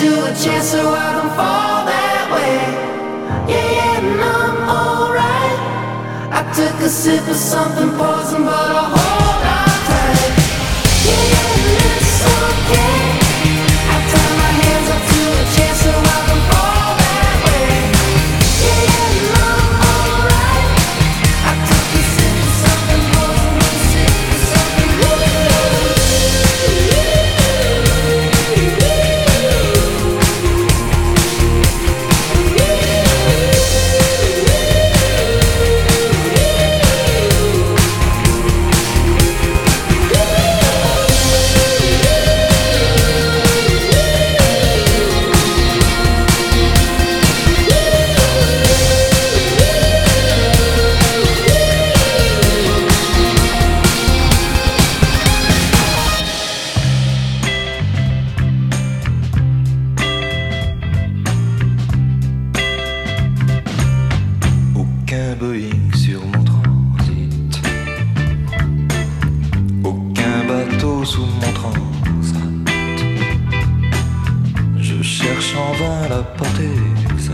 to a chance so I don't fall that way. Yeah, yeah, and I'm alright. I took a sip of something poison, but I s'en va la portée, ça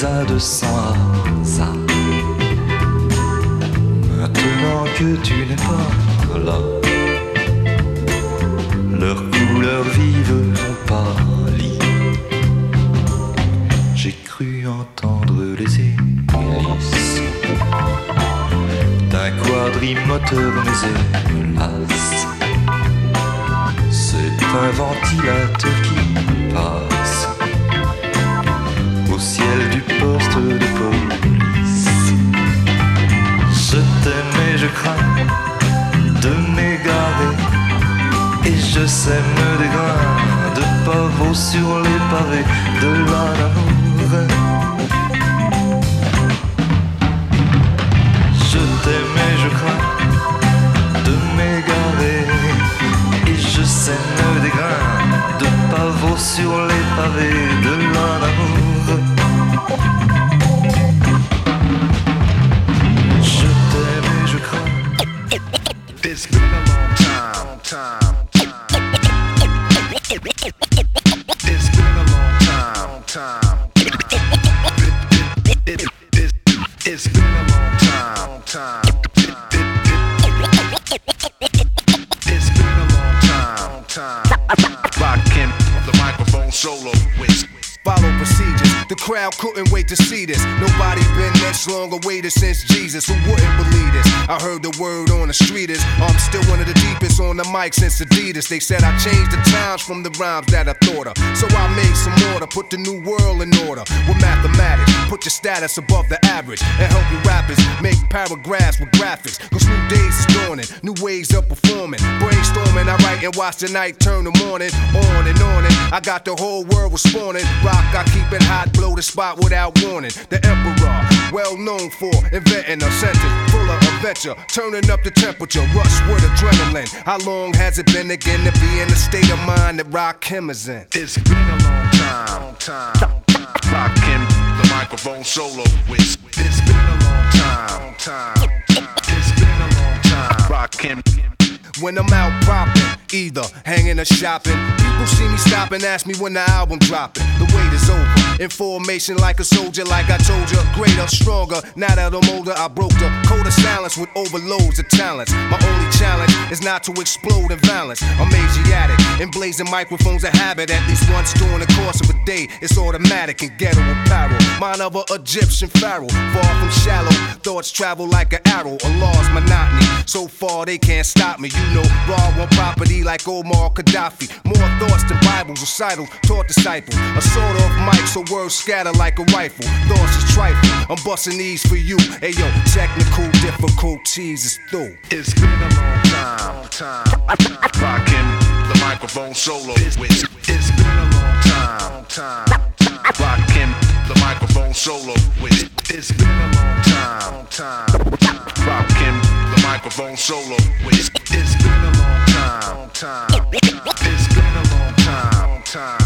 deux cents hasards. Maintenant que tu n'es pas là, leurs couleurs vives ont pâli. J'ai cru entendre les hélices d'un quadrimoteur, mais hélas, c'est un ventilateur qui passe au ciel du poste de police. Je t'aime et je crains de m'égarer. Et je sème des grains de pavots sur les pavés de l'amour. Je t'aime et je crains de m'égarer. Et je sème sur les pavés de l'amour. Je t'aime et je crains. It's been a long time. It's been a long time, time. It, it, it, it's been a long time, time. Crowd couldn't wait to see this. Nobody been this long awaited since Jesus. Who wouldn't believe this? I heard the word on the street is I'm still one of the deepest on the mic since Adidas. They said I changed the times from the rhymes that I thought of. So I made some order, put the new world in order with mathematics. Put your status above the average and help your rappers make paragraphs with graphics. Cause new days is dawning, new ways of performing. Brainstorming, I write and watch the night turn the morning. On and on and I got the whole world responding. Rock, I keep it hot, blow the spot without warning. The emperor, well known for inventing a sentence full of adventure, turning up the temperature, rush with adrenaline. How long has it been again to be in the state of mind that Rakim is in? It's been a long time, time. Rockin' the microphone solo. It's been a long time, time. It's been a long time. Rockin'. When I'm out popping, either hanging or shopping, people see me stop and ask me when the album dropping. The wait is over. In formation like a soldier, like I told you, greater, stronger. Now that I'm older, I broke the code of silence with overloads of talents. My only challenge is not to explode in violence. I'm Asiatic, and blazing microphones a habit at least once during the course of a day, it's automatic and ghetto apparel. Mine of a Egyptian pharaoh, far from shallow. Thoughts travel like an arrow, a law's monotony. So far they can't stop me. You know, raw one property like Omar Gaddafi. More thoughts than Bibles, recital, taught disciple. A sort of mic, so words scatter like a rifle. Thoughts is trifle. I'm busting these for you. Hey yo, technical difficulties is through. It's been a long time, time, rocking the microphone solo. It's, it's, been a long time, time, rocking the microphone solo. It's, it's been a long time, time, rocking the microphone solo. It's, it's been a long time, time, it's been a long time, time.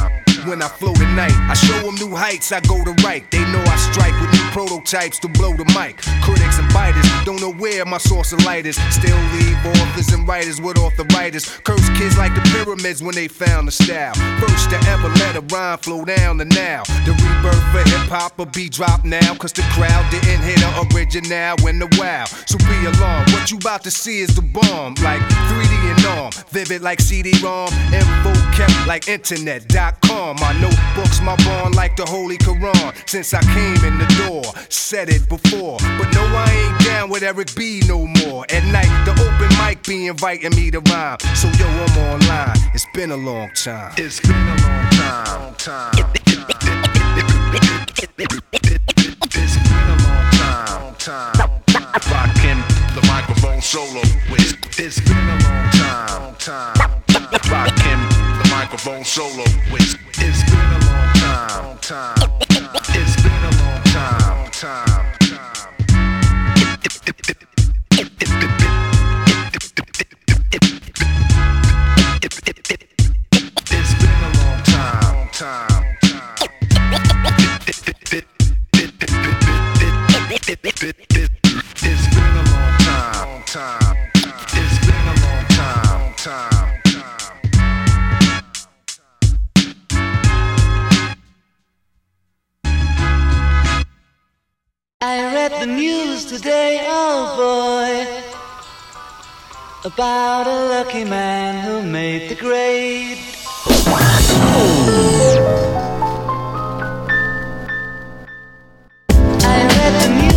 When I flow tonight, I show them new heights, I go to right. They know I strike with new prototypes to blow the mic. Critics and biters don't know where my source of light is. Still leave authors and writers with arthritis. Curse kids like the pyramids when they found the style. First to ever let a rhyme flow down to now. The rebirth for hip hop will be dropped now. Cause the crowd didn't hit the original in the wow. So be alarmed. What you about to see is the bomb. Like 3D and arm. Vivid like CD-ROM. Info kept like internet.com. My notebooks, my bond like the Holy Quran. Since I came in the door, said it before. But no, I ain't down with Eric B no more. At night, the open mic be inviting me to rhyme. So yo, I'm online. It's been a long time. It's been a long time, Long time. It's been a long time, time. Rocking the microphone solo. It's, it's been a long time, time. Rocking the microphone solo. It's, it's been a long time, time. It's been a long time, time. It's about a lucky man who made the grade. I read the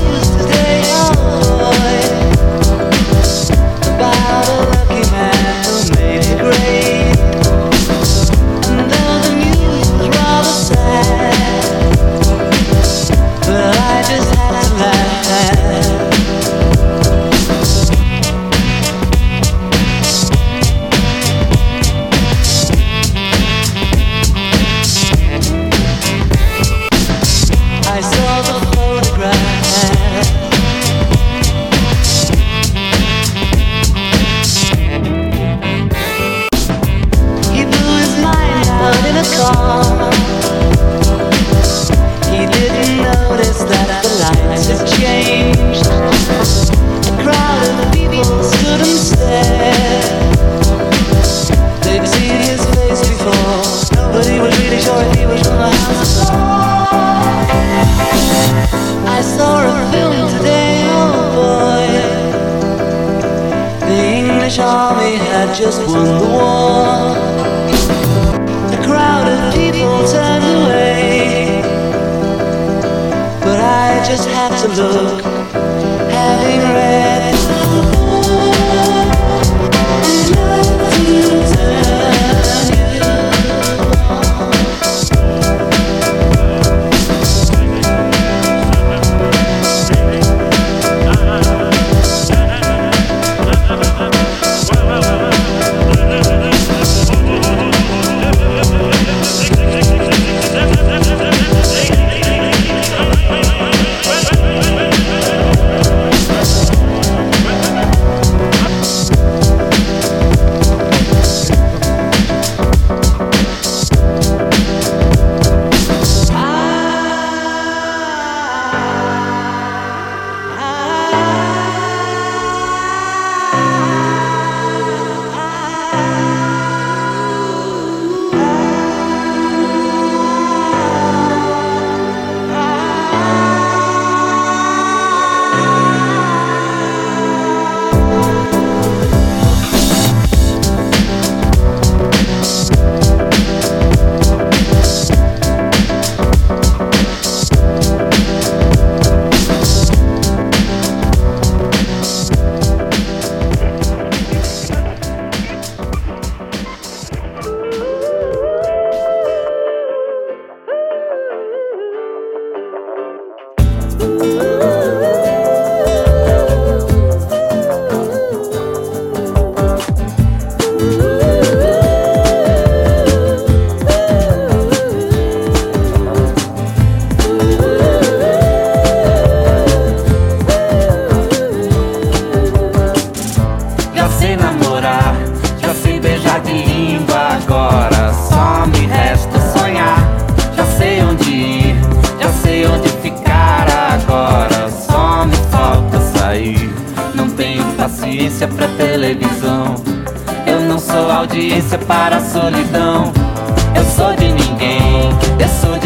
Ooh. だそうだ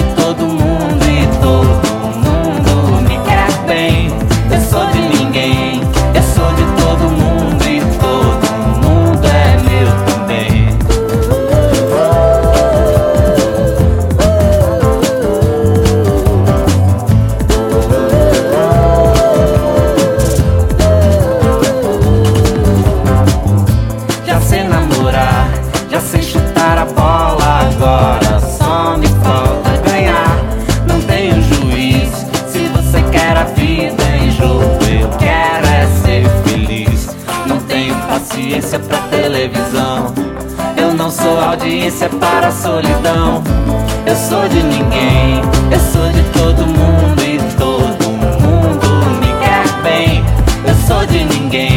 audiência pra televisão. Eu não sou audiência para solidão. Eu sou de ninguém, eu sou de todo mundo e todo mundo me quer bem. Eu sou de ninguém.